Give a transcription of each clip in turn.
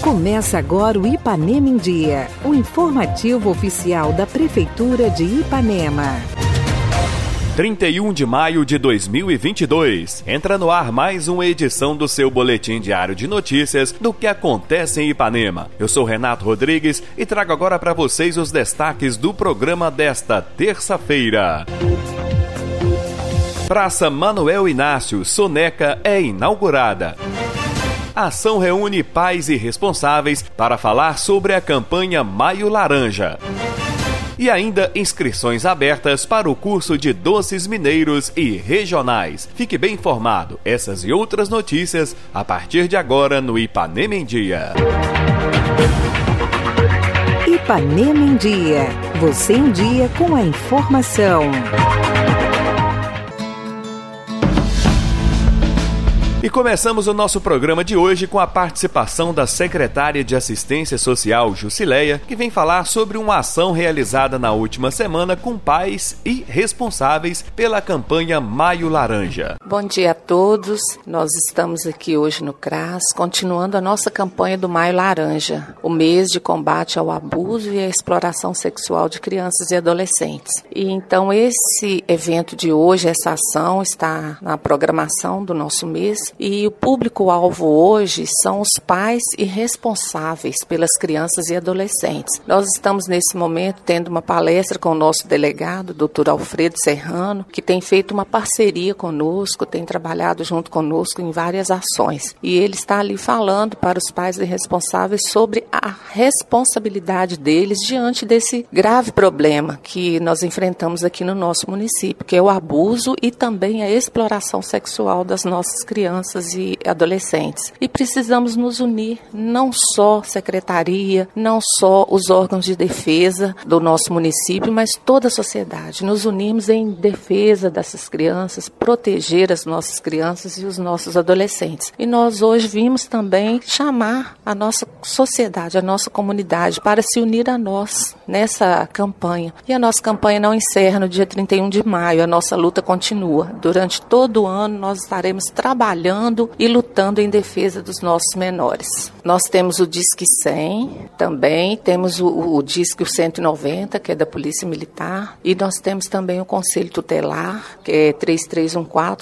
Começa agora o Ipanema em Dia, o informativo oficial da Prefeitura de Ipanema. 31 de maio de 2022. Entra no ar mais uma edição do seu boletim diário de notícias do que acontece em Ipanema. Eu sou Renato Rodrigues e trago agora para vocês os destaques do programa desta terça-feira. Praça Manuel Inácio Soneca é inaugurada. A ação reúne pais e responsáveis para falar sobre a campanha Maio Laranja. E ainda inscrições abertas para o curso de doces mineiros e regionais. Fique bem informado. Essas e outras notícias a partir de agora no Ipanema em Dia. Ipanema em Dia. Você em dia com a informação. E começamos o nosso programa de hoje com a participação da secretária de Assistência Social, Jusileia, que vem falar sobre uma ação realizada na última semana com pais e responsáveis pela campanha Maio Laranja. Bom dia a todos. Nós estamos aqui hoje no CRAS, continuando a nossa campanha do Maio Laranja, o mês de combate ao abuso e à exploração sexual de crianças e adolescentes. E então esse evento de hoje, essa ação está na programação do nosso mês e o público-alvo hoje são os pais e responsáveis pelas crianças e adolescentes. Nós estamos nesse momento tendo uma palestra com o nosso delegado, doutor Alfredo Serrano, que tem feito uma parceria conosco, tem trabalhado junto conosco em várias ações. E ele está ali falando para os pais e responsáveis sobre a responsabilidade deles diante desse grave problema que nós enfrentamos aqui no nosso município, que é o abuso e também a exploração sexual das nossas crianças crianças e adolescentes. E precisamos nos unir, não só secretaria, não só os órgãos de defesa do nosso município, mas toda a sociedade. Nos unirmos em defesa dessas crianças, proteger as nossas crianças e os nossos adolescentes. E nós hoje vimos também chamar a nossa sociedade, a nossa comunidade para se unir a nós nessa campanha. E a nossa campanha não encerra no dia 31 de maio, a nossa luta continua. Durante todo o ano nós estaremos trabalhando trabalhando e lutando em defesa dos nossos menores. Nós temos o Disque 100 também, temos o, o Disque 190, que é da Polícia Militar, e nós temos também o Conselho Tutelar, que é 3314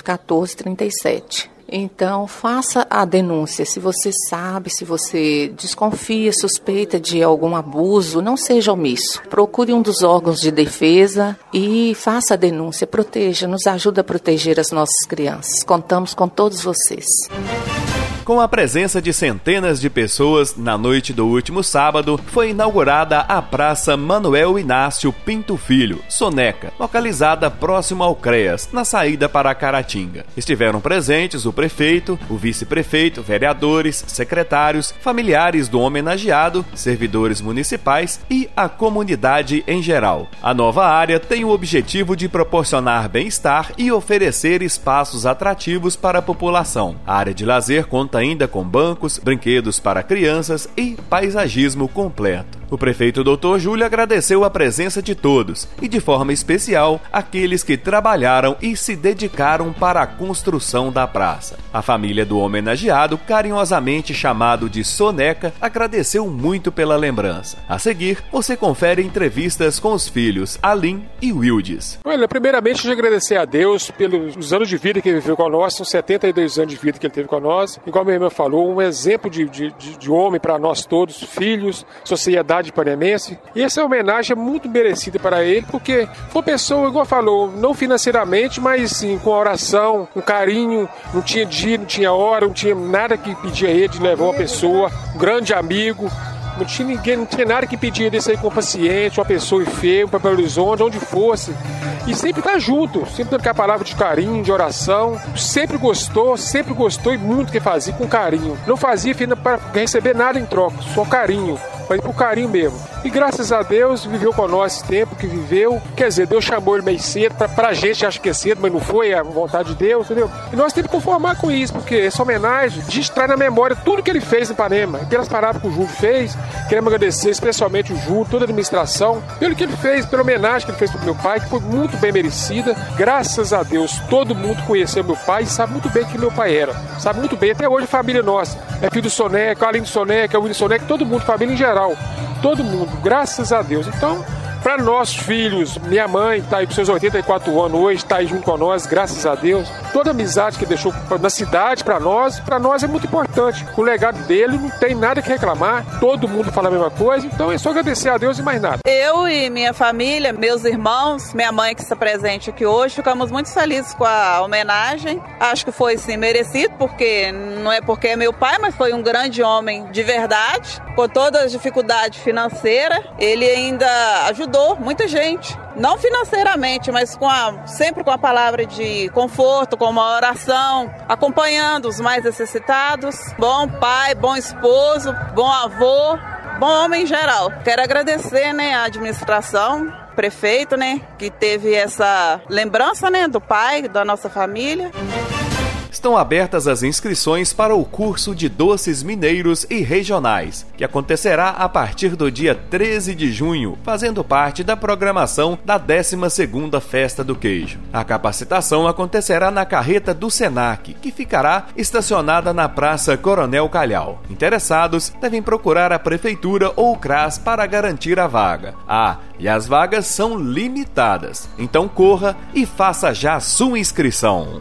1437. Então, faça a denúncia. Se você sabe, se você desconfia, suspeita de algum abuso, não seja omisso. Procure um dos órgãos de defesa e faça a denúncia. Proteja, nos ajuda a proteger as nossas crianças. Contamos com todos vocês. Com a presença de centenas de pessoas, na noite do último sábado, foi inaugurada a Praça Manuel Inácio Pinto Filho, Soneca, localizada próximo ao CREAS, na saída para Caratinga. Estiveram presentes o prefeito, o vice-prefeito, vereadores, secretários, familiares do homenageado, servidores municipais e a comunidade em geral. A nova área tem o objetivo de proporcionar bem-estar e oferecer espaços atrativos para a população. A área de lazer conta ainda com bancos, brinquedos para crianças e paisagismo completo. O prefeito Dr. Júlio agradeceu a presença de todos e, de forma especial, aqueles que trabalharam e se dedicaram para a construção da praça. A família do homenageado, carinhosamente chamado de Soneca, agradeceu muito pela lembrança. A seguir, você confere entrevistas com os filhos Alim e Wildes. Olha, primeiramente, de agradecer a Deus pelos anos de vida que ele viveu com nós, são 72 anos de vida que ele teve com nós. Igual minha irmã falou, um exemplo de, de, de homem para nós todos, filhos, sociedade cidade panemense. E essa homenagem é muito merecida para ele, porque uma pessoa, igual falou, não financeiramente, mas sim com oração, com carinho, não tinha dia, não tinha hora, não tinha nada que pedia ele de levar uma pessoa, um grande amigo, não tinha ninguém, não tinha nada que pedia desse aí com paciente, uma pessoa enferma, para Belo Horizonte, onde fosse. E sempre tá junto, sempre dando a palavra de carinho, de oração. Sempre gostou, sempre gostou e muito que fazia com carinho. Não fazia para receber nada em troca, só carinho mas por carinho mesmo. E graças a Deus viveu com nós esse tempo que viveu. Quer dizer, Deus chamou ele meio cedo, pra, pra gente acho que é cedo, mas não foi a vontade de Deus, entendeu? E nós temos que conformar com isso, porque essa homenagem traz na memória tudo que ele fez em Ipanema, pelas palavras que o Júlio fez. Queremos agradecer especialmente o Júlio, toda a administração, pelo que ele fez, pela homenagem que ele fez pro meu pai, que foi muito bem merecida. Graças a Deus, todo mundo conheceu meu pai e sabe muito bem quem meu pai era. Sabe muito bem, até hoje família nossa. É filho do Soneca, do Soneca, o Wilson Soneca, todo mundo, família em geral. Todo mundo, graças a Deus. Então, para nossos filhos, minha mãe está aí com seus 84 anos hoje, está aí junto com nós, graças a Deus. Toda a amizade que deixou na cidade para nós, para nós é muito importante. O legado dele não tem nada que reclamar, todo mundo fala a mesma coisa, então é só agradecer a Deus e mais nada. Eu e minha família, meus irmãos, minha mãe que está presente aqui hoje, ficamos muito felizes com a homenagem. Acho que foi sim merecido, porque não é porque é meu pai, mas foi um grande homem de verdade, com todas as dificuldades financeiras. Ele ainda ajudou ajudou muita gente. Não financeiramente, mas com a, sempre com a palavra de conforto, com uma oração, acompanhando os mais necessitados. Bom pai, bom esposo, bom avô, bom homem em geral. Quero agradecer né, a administração, prefeito, né, que teve essa lembrança né, do pai, da nossa família. Estão abertas as inscrições para o curso de doces mineiros e regionais, que acontecerá a partir do dia 13 de junho, fazendo parte da programação da 12ª Festa do Queijo. A capacitação acontecerá na carreta do Senac, que ficará estacionada na Praça Coronel Calhau. Interessados devem procurar a prefeitura ou o CRAS para garantir a vaga. Ah, e as vagas são limitadas. Então corra e faça já sua inscrição.